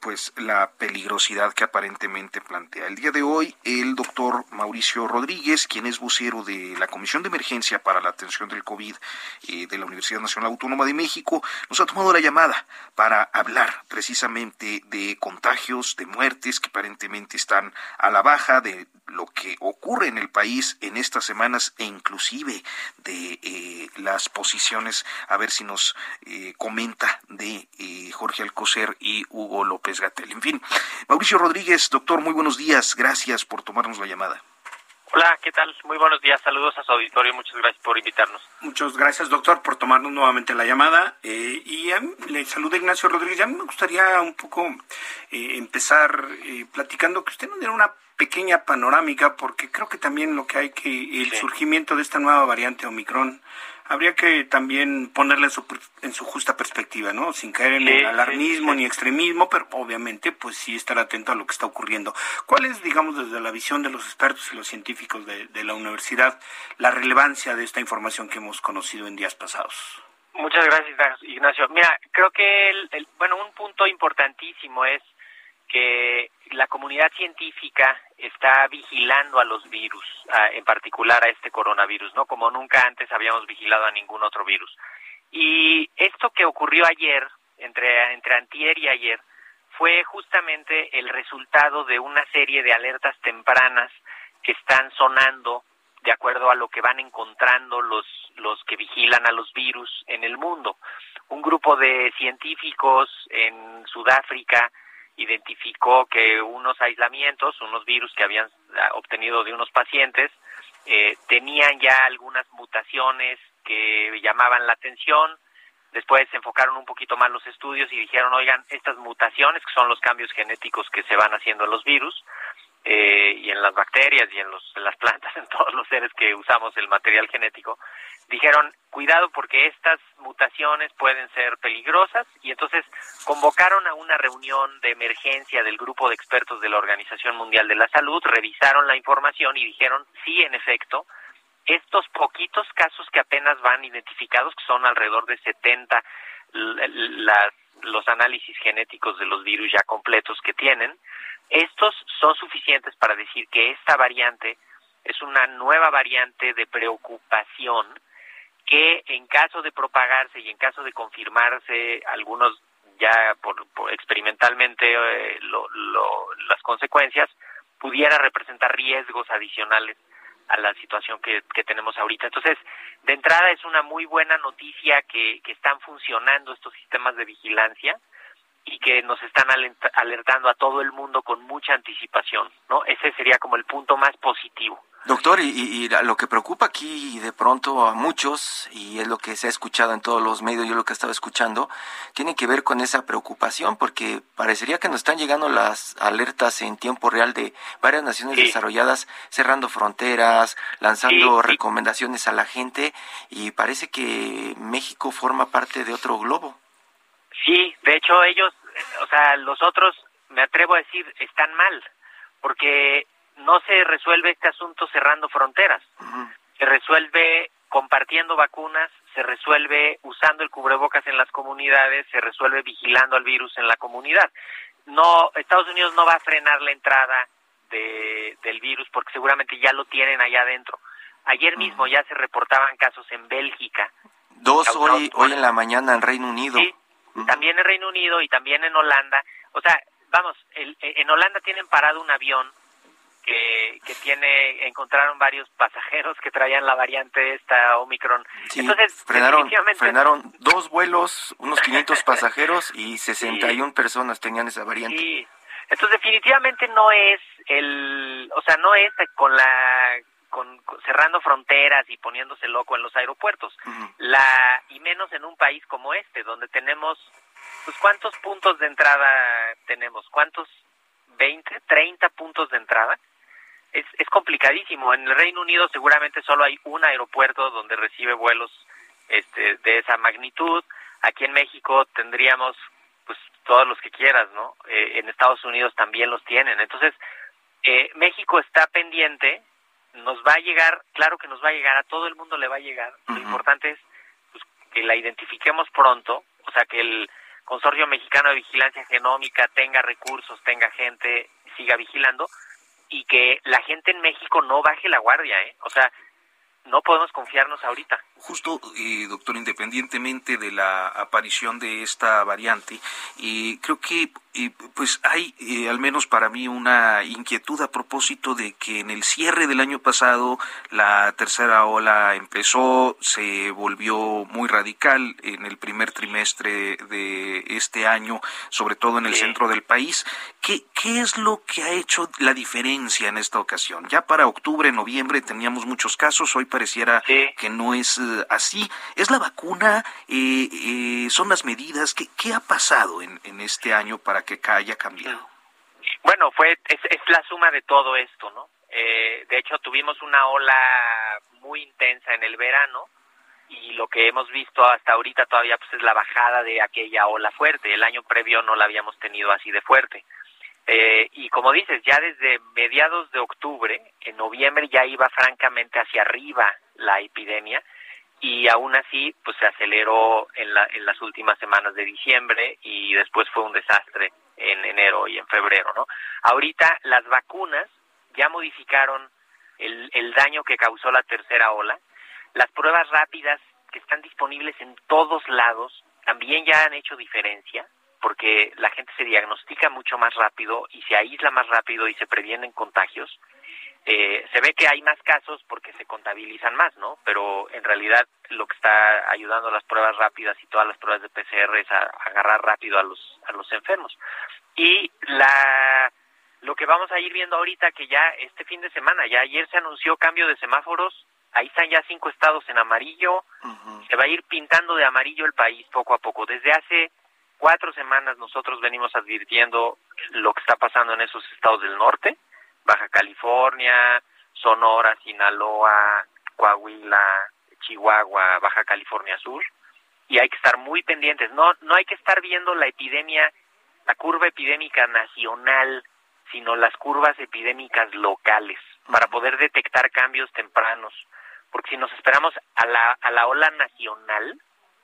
Speaker 2: pues la peligrosidad que aparentemente plantea. El día de hoy el doctor Mauricio Rodríguez, quien es vocero de la Comisión Comisión de Emergencia para la Atención del COVID eh, de la Universidad Nacional Autónoma de México, nos ha tomado la llamada para hablar precisamente de contagios, de muertes que aparentemente están a la baja, de lo que ocurre en el país en estas semanas e inclusive de eh, las posiciones, a ver si nos eh, comenta de Jorge Alcocer y Hugo López Gatel. En fin, Mauricio Rodríguez, doctor, muy buenos días, gracias por tomarnos la llamada.
Speaker 11: Hola, ¿qué tal? Muy buenos días, saludos a su auditorio, muchas gracias por invitarnos.
Speaker 4: Muchas gracias, doctor, por tomarnos nuevamente la llamada. Eh, y le saluda Ignacio Rodríguez. A mí me gustaría un poco eh, empezar eh, platicando que usted nos diera una pequeña panorámica, porque creo que también lo que hay que, el surgimiento de esta nueva variante Omicron, habría que también ponerla en su, en su justa perspectiva, ¿no? Sin caer en el alarmismo ni extremismo, pero obviamente pues sí estar atento a lo que está ocurriendo. ¿Cuál es, digamos, desde la visión de los expertos y los científicos de, de la universidad, la relevancia de esta información que hemos conocido en días pasados?
Speaker 11: Muchas gracias, Ignacio. Mira, creo que, el, bueno, un punto importantísimo es que la comunidad científica está vigilando a los virus, en particular a este coronavirus, ¿no? Como nunca antes habíamos vigilado a ningún otro virus. Y esto que ocurrió ayer, entre, entre antier y ayer, fue justamente el resultado de una serie de alertas tempranas que están sonando de acuerdo a lo que van encontrando los, los que vigilan a los virus en el mundo. Un grupo de científicos en Sudáfrica, identificó que unos aislamientos, unos virus que habían ah, obtenido de unos pacientes, eh, tenían ya algunas mutaciones que llamaban la atención. Después se enfocaron un poquito más los estudios y dijeron, oigan, estas mutaciones, que son los cambios genéticos que se van haciendo en los virus, eh, y en las bacterias y en, los, en las plantas, en todos los seres que usamos el material genético, dijeron, cuidado porque estas mutaciones pueden ser peligrosas y entonces convocaron a una reunión de emergencia del grupo de expertos de la Organización Mundial de la Salud, revisaron la información y dijeron, sí, en efecto, estos poquitos casos que apenas van identificados, que son alrededor de 70 las, los análisis genéticos de los virus ya completos que tienen, estos son suficientes para decir que esta variante es una nueva variante de preocupación que en caso de propagarse y en caso de confirmarse algunos ya por, experimentalmente eh, las consecuencias pudiera representar riesgos adicionales a la situación que, que, tenemos ahorita. Entonces, de entrada es una muy buena noticia que, que están funcionando estos sistemas de vigilancia y que nos están alertando a todo el mundo con mucha anticipación, ¿no? Ese sería como el punto más positivo.
Speaker 3: Doctor, y, lo que preocupa aquí de pronto a muchos, y es lo que se ha escuchado en todos los medios, yo lo que estaba escuchando, tiene que ver con esa preocupación, porque parecería que nos están llegando las alertas en tiempo real de varias naciones desarrolladas cerrando fronteras, lanzando recomendaciones a la gente, y parece que México forma parte de otro globo.
Speaker 11: Sí, de hecho ellos, o sea, los otros, me atrevo a decir, están mal, porque no se resuelve este asunto cerrando fronteras, se resuelve compartiendo vacunas, se resuelve usando el cubrebocas en las comunidades, se resuelve vigilando al virus en la comunidad. No, Estados Unidos no va a frenar la entrada de, del virus porque seguramente ya lo tienen allá adentro. Ayer mismo ya se reportaban casos en Bélgica.
Speaker 3: Dos hoy, hoy en la mañana en Reino Unido.
Speaker 11: Sí, también en Reino Unido y también en Holanda. O sea, vamos, el, en Holanda tienen parado un avión que, que tiene, encontraron varios pasajeros que traían la variante esta Omicron. Entonces,
Speaker 3: frenaron, frenaron dos vuelos, unos 500 pasajeros y 61 personas tenían esa variante.
Speaker 11: Sí. Entonces, definitivamente no es el, o sea, no es con la con, cerrando fronteras y poniéndose loco en los aeropuertos. La y menos en un país como este donde tenemos pues cuántos puntos de entrada tenemos? ¿Cuántos 20, 30 puntos de entrada? Es, es complicadísimo. En el Reino Unido seguramente solo hay un aeropuerto donde recibe vuelos este, de esa magnitud. Aquí en México tendríamos pues todos los que quieras, ¿no? Eh, en Estados Unidos también los tienen. Entonces, eh, México está pendiente nos va a llegar, claro que nos va a llegar, a todo el mundo le va a llegar. Lo importante es pues, que la identifiquemos pronto, o sea, que el Consorcio Mexicano de Vigilancia Genómica tenga recursos, tenga gente, siga vigilando y que la gente en México no baje la guardia, ¿eh? O sea, no podemos confiarnos ahorita.
Speaker 2: Justo, eh, doctor, independientemente de la aparición de esta variante, eh, creo que eh, pues hay eh, al menos para mí una inquietud a propósito de que en el cierre del año pasado la tercera ola empezó, se volvió muy radical en el primer trimestre de este año, sobre todo en el centro del país. ¿Qué, ¿Qué es lo que ha hecho la diferencia en esta ocasión? Ya para octubre, noviembre teníamos muchos casos, hoy pareciera que no es así. ¿Es la vacuna? ¿Son las medidas? ¿Qué, qué ha pasado en, en este año para que haya cambiado?
Speaker 11: Bueno, fue es, la suma de todo esto, ¿no? Eh, de hecho, tuvimos una ola muy intensa en el verano y lo que hemos visto hasta ahorita todavía pues es la bajada de aquella ola fuerte. El año previo no la habíamos tenido así de fuerte. Eh, y como dices, ya desde mediados de octubre, en noviembre ya iba francamente hacia arriba la epidemia y aún así pues se aceleró en, la, en las últimas semanas de diciembre y después fue un desastre en enero y en febrero, ¿no? Ahorita las vacunas ya modificaron el, el daño que causó la tercera ola. Las pruebas rápidas que están disponibles en todos lados también ya han hecho diferencia porque la gente se diagnostica mucho más rápido y se aísla más rápido y se previenen contagios. Eh, se ve que hay más casos porque se contabilizan más, ¿no? Pero en realidad lo que está ayudando a las pruebas rápidas y todas las pruebas de PCR es a, agarrar rápido a los a los enfermos. Y la lo que vamos a ir viendo ahorita que ya este fin de semana, ya ayer se anunció cambio de semáforos, ahí están ya cinco estados en amarillo, se va a ir pintando de amarillo el país poco a poco. Desde hace cuatro semanas nosotros venimos advirtiendo lo que está pasando en esos estados del norte, Baja California, Sonora, Sinaloa, Coahuila, Chihuahua, Baja California Sur, y hay que estar muy pendientes. No, no hay que estar viendo la epidemia, la curva epidémica nacional, sino las curvas epidémicas locales, para poder detectar cambios tempranos. Porque si nos esperamos a la, a la ola nacional,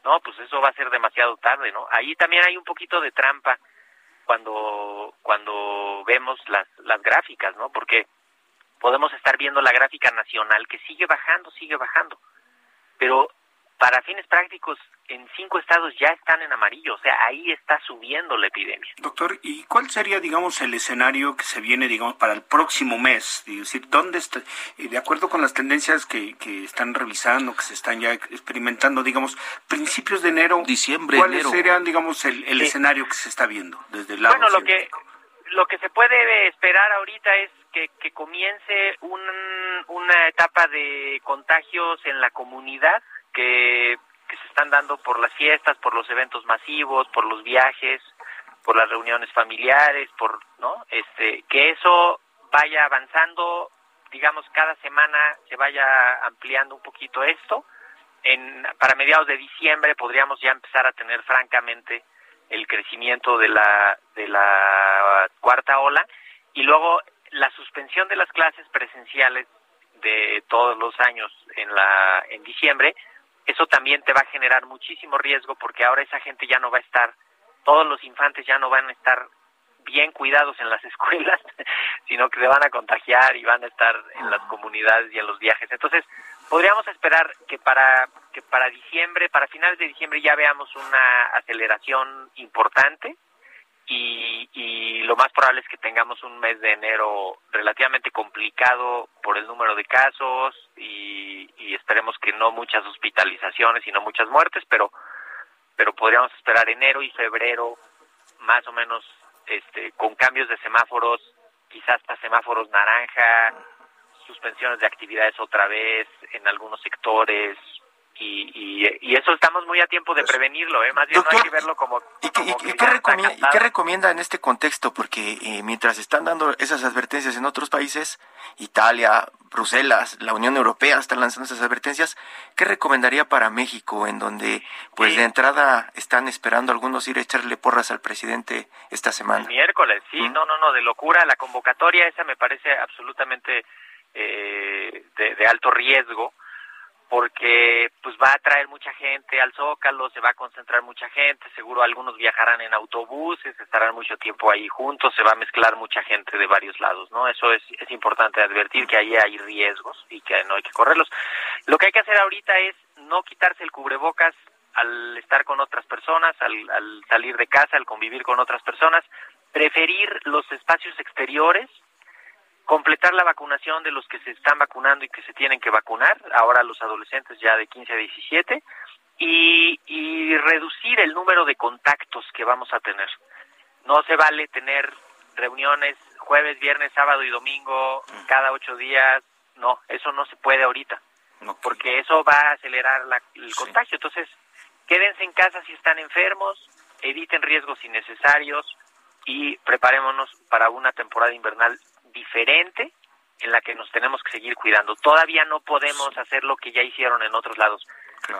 Speaker 11: no, pues eso va a ser demasiado tarde, ¿no? Ahí también hay un poquito de trampa cuando cuando vemos las las gráficas, ¿no? Porque podemos estar viendo la gráfica nacional que sigue bajando, sigue bajando. Pero para fines prácticos, en cinco estados ya están en amarillo, o sea, ahí está subiendo la epidemia.
Speaker 4: Doctor, ¿y cuál sería, digamos, el escenario que se viene, digamos, para el próximo mes? Es decir, ¿dónde está, eh, de acuerdo con las tendencias que, que están revisando, que se están ya experimentando, digamos, principios de enero,
Speaker 2: diciembre,
Speaker 4: ¿cuáles serían, digamos, el, el escenario que se está viendo desde el lado
Speaker 11: Bueno, lo que, lo que se puede esperar ahorita es que, que comience un, una etapa de contagios en la comunidad, que, que se están dando por las fiestas, por los eventos masivos, por los viajes, por las reuniones familiares, por, ¿no? Este, que eso vaya avanzando, digamos, cada semana se vaya ampliando un poquito esto. En, para mediados de diciembre podríamos ya empezar a tener francamente el crecimiento de la, de la cuarta ola y luego la suspensión de las clases presenciales de todos los años en la en diciembre eso también te va a generar muchísimo riesgo porque ahora esa gente ya no va a estar, todos los infantes ya no van a estar bien cuidados en las escuelas, sino que se van a contagiar y van a estar en las comunidades y en los viajes. Entonces, podríamos esperar que para que para diciembre, para finales de diciembre ya veamos una aceleración importante y, y lo más probable es que tengamos un mes de enero relativamente complicado por el número de casos y, y esperemos que no muchas hospitalizaciones y no muchas muertes, pero pero podríamos esperar enero y febrero más o menos este con cambios de semáforos, quizás hasta semáforos naranja, suspensiones de actividades otra vez en algunos sectores, y, y, y, eso estamos muy a tiempo de prevenirlo, ¿eh? más bien
Speaker 3: Doctor,
Speaker 11: no hay que verlo como...
Speaker 3: ¿Y,
Speaker 11: como que
Speaker 3: y
Speaker 11: está
Speaker 3: recomienda, ¿Y qué recomienda en este contexto? Porque eh, mientras están dando esas advertencias en otros países, Italia, Bruselas, la Unión Europea están lanzando esas advertencias, ¿qué recomendaría para México, en donde, pues
Speaker 11: Sí.
Speaker 3: de entrada, están esperando algunos ir a echarle porras al presidente esta semana?
Speaker 11: Miércoles, sí, no, no, no, de locura. La convocatoria esa me parece absolutamente eh, de, de alto riesgo porque pues va a traer mucha gente al Zócalo, se va a concentrar mucha gente, seguro algunos viajarán en autobuses, estarán mucho tiempo ahí juntos, se va a mezclar mucha gente de varios lados, ¿no? Eso es, es importante advertir que ahí hay riesgos y que no hay que correrlos. Lo que hay que hacer ahorita es no quitarse el cubrebocas al estar con otras personas, al, al salir de casa, al convivir con otras personas, preferir los espacios exteriores, completar la vacunación de los que se están vacunando y que se tienen que vacunar, ahora los adolescentes ya de 15 a 17, y, y reducir el número de contactos que vamos a tener. No se vale tener reuniones jueves, viernes, sábado y domingo cada ocho días, no, eso no se puede ahorita, porque eso va a acelerar la- el contagio. Entonces, quédense en casa si están enfermos, eviten riesgos innecesarios y preparémonos para una temporada invernal diferente en la que nos tenemos que seguir cuidando. Todavía no podemos hacer lo que ya hicieron en otros lados.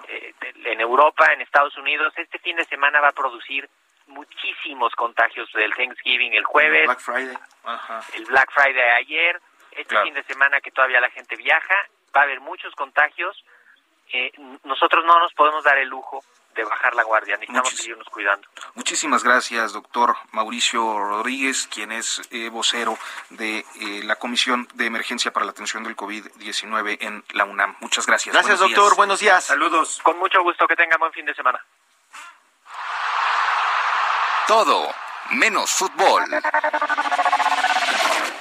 Speaker 11: Eh, en Europa, en Estados Unidos, este fin de semana va a producir muchísimos contagios del Thanksgiving el jueves,
Speaker 3: Black Friday.
Speaker 11: el Black Friday ayer, este
Speaker 3: Claro.
Speaker 11: fin de semana que todavía la gente viaja, va a haber muchos contagios. Eh, nosotros no nos podemos dar el lujo de bajar la guardia, necesitamos
Speaker 2: Muchis-
Speaker 11: seguirnos cuidando.
Speaker 2: Muchísimas gracias, doctor Mauricio Rodríguez, quien es eh, vocero de eh, la Comisión de Emergencia para la Atención del COVID-19 en la UNAM. Muchas gracias.
Speaker 3: Gracias,
Speaker 2: Buenos
Speaker 3: doctor.
Speaker 2: días.
Speaker 3: Buenos días.
Speaker 4: Saludos.
Speaker 11: Con mucho gusto, que tengan buen fin de semana.
Speaker 1: Todo menos fútbol.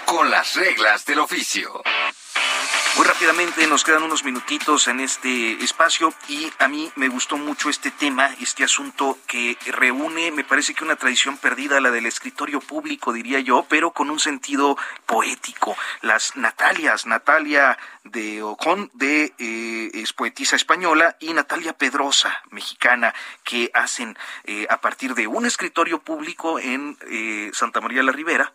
Speaker 1: Con las reglas del oficio.
Speaker 2: Muy rápidamente, nos quedan unos minutitos en este espacio y a mí me gustó mucho este tema, este asunto que reúne, me parece que una tradición perdida, la del escritorio público, diría yo, pero con un sentido poético. Las Natalias, Natalia de Ocon, de, eh, es poetisa española, y Natalia Pedrosa, mexicana, que hacen eh, a partir de un escritorio público en eh, Santa María la Ribera,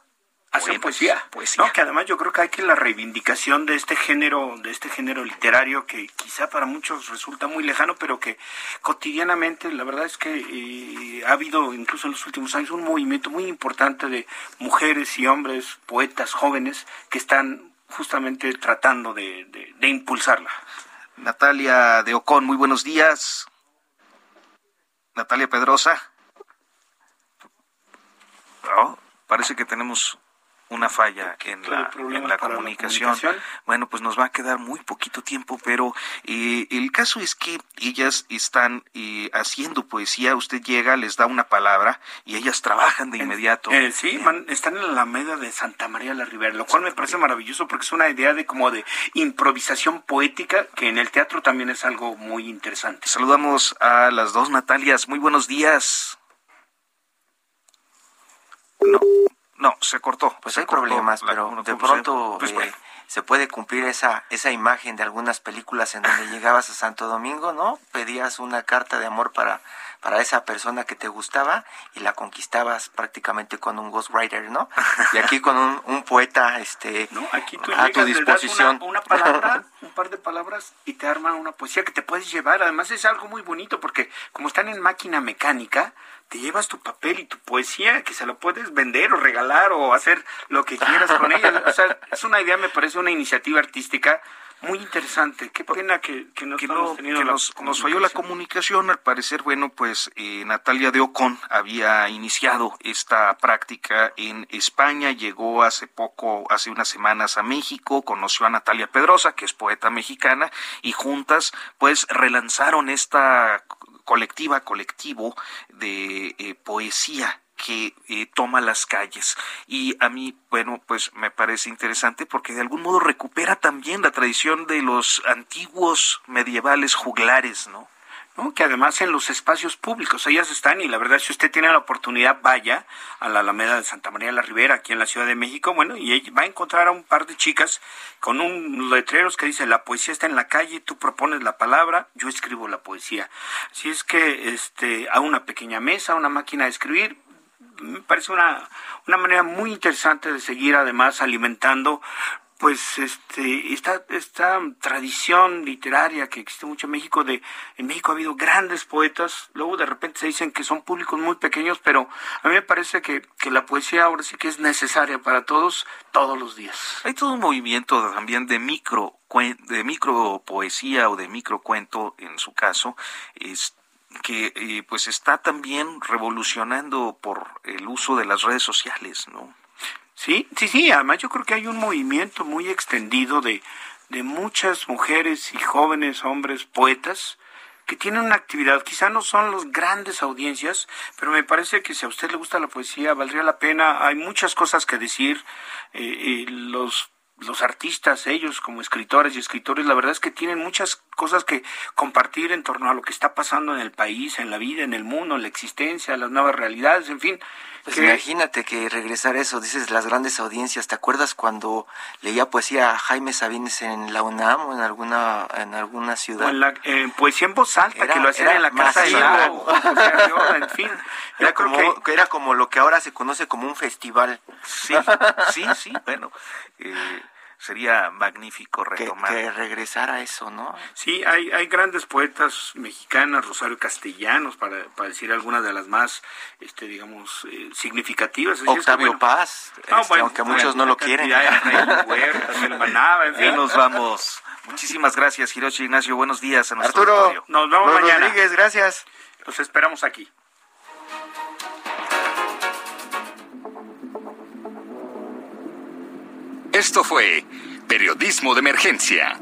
Speaker 4: hacen poesía, poesía. No, que además yo creo que hay que la reivindicación de este género, de este género literario que quizá para muchos resulta muy lejano, pero que cotidianamente la verdad es que eh, ha habido incluso en los últimos años un movimiento muy importante de mujeres y hombres, poetas jóvenes que están justamente tratando de, de impulsarla.
Speaker 2: Natalia de Ocon, muy buenos días. Natalia Pedrosa. Oh, parece que tenemos una falla en la, en la comunicación. Bueno, pues nos va a quedar muy poquito tiempo, pero eh, el caso es que ellas están eh, haciendo poesía, usted llega, les da una palabra y ellas trabajan de inmediato.
Speaker 4: Eh, sí, están en la Alameda de Santa María la Ribera, lo cual me parece maravilloso porque es una idea de como de improvisación poética que en el teatro también es algo muy interesante.
Speaker 2: Saludamos a las dos Natalias, muy buenos días. No. No, se cortó.
Speaker 3: Pues hay problemas, pero de pronto pues eh, se puede cumplir esa, esa imagen de algunas películas en donde llegabas a Santo Domingo, ¿no? Pedías una carta de amor para, para esa persona que te gustaba y la conquistabas prácticamente con un ghostwriter, ¿no? Y aquí con un, poeta este,
Speaker 4: a tu disposición. Una, una, palabra, un par de palabras y te arman una poesía que te puedes llevar. Además es algo muy bonito porque como están en máquina mecánica, te llevas tu papel y tu poesía que se lo puedes vender o regalar o hacer lo que quieras con ella. O sea, es una idea, me parece una iniciativa artística muy interesante. Qué pena que, no, que
Speaker 2: nos, falló la comunicación. Al parecer, bueno, pues eh, Natalia de Ocon había iniciado esta práctica en España, llegó hace poco, hace unas semanas a México, conoció a Natalia Pedrosa, que es poeta mexicana, y juntas pues relanzaron esta colectiva, colectivo de eh, poesía que eh, toma las calles. Y a mí, bueno, pues me parece interesante porque de algún modo recupera también la tradición de los antiguos medievales juglares, ¿no?
Speaker 4: que además en los espacios públicos, ellas están y la verdad si usted tiene la oportunidad vaya a la Alameda de Santa María de la Ribera aquí en la Ciudad de México, bueno, y va a encontrar a un par de chicas con un letreros que dice la poesía está en la calle, tú propones la palabra, yo escribo la poesía. Así es que este a una pequeña mesa, una máquina de escribir, me parece una, una manera muy interesante de seguir además alimentando pues este esta esta tradición literaria que existe mucho en México de en México ha habido grandes poetas luego de repente se dicen que son públicos muy pequeños pero a mí me parece que, que la poesía ahora sí que es necesaria para todos todos los días.
Speaker 2: Hay todo un movimiento también de micro de micro poesía o de micro cuento en su caso es que eh, pues está también revolucionando por el uso de las redes sociales no
Speaker 4: Sí, sí, sí, además yo creo que hay un movimiento muy extendido de, de muchas mujeres y jóvenes hombres poetas que tienen una actividad, quizá no son las grandes audiencias, pero me parece que si a usted le gusta la poesía, valdría la pena, hay muchas cosas que decir, eh, eh los los artistas, ellos como escritores y escritores, la verdad es que tienen muchas cosas que compartir en torno a lo que está pasando en el país, en la vida, en el mundo, en la existencia, las nuevas realidades, en fin.
Speaker 3: Pues imagínate que regresar eso, dices las grandes audiencias, ¿te acuerdas cuando leía poesía a Jaime Sabines en la UNAM o en alguna en alguna ciudad?
Speaker 4: en la, poesía en voz alta, que lo hacían en la casa de en fin.
Speaker 3: Era como, que... era como lo que ahora se conoce como un festival.
Speaker 2: Sí, sí, sí, bueno. Eh, sería magnífico retomar.
Speaker 3: Que, regresar a eso, ¿no?
Speaker 4: Sí, hay, hay grandes poetas mexicanas, Rosario Castellanos, para, para decir algunas de las más, este, digamos, eh, significativas.
Speaker 3: Octavio Paz, este, aunque muchos no lo quieren.
Speaker 2: en fin. nos vamos. Muchísimas gracias, Hiroshi Ignacio. Buenos días a nuestro
Speaker 3: Arturo, Nos vemos mañana. Rodríguez, gracias.
Speaker 4: Los esperamos aquí.
Speaker 1: Esto fue Periodismo de Emergencia.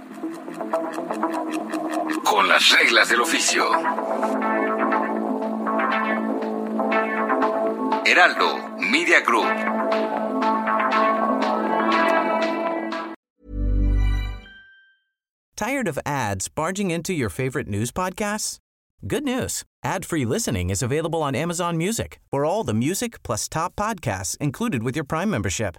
Speaker 1: Con las reglas del oficio. Heraldo Media Group.
Speaker 10: ¿Tired of ads barging into your favorite news podcasts? Good news. Ad-free listening is available on Amazon Music for all the music plus top podcasts included with your Prime membership.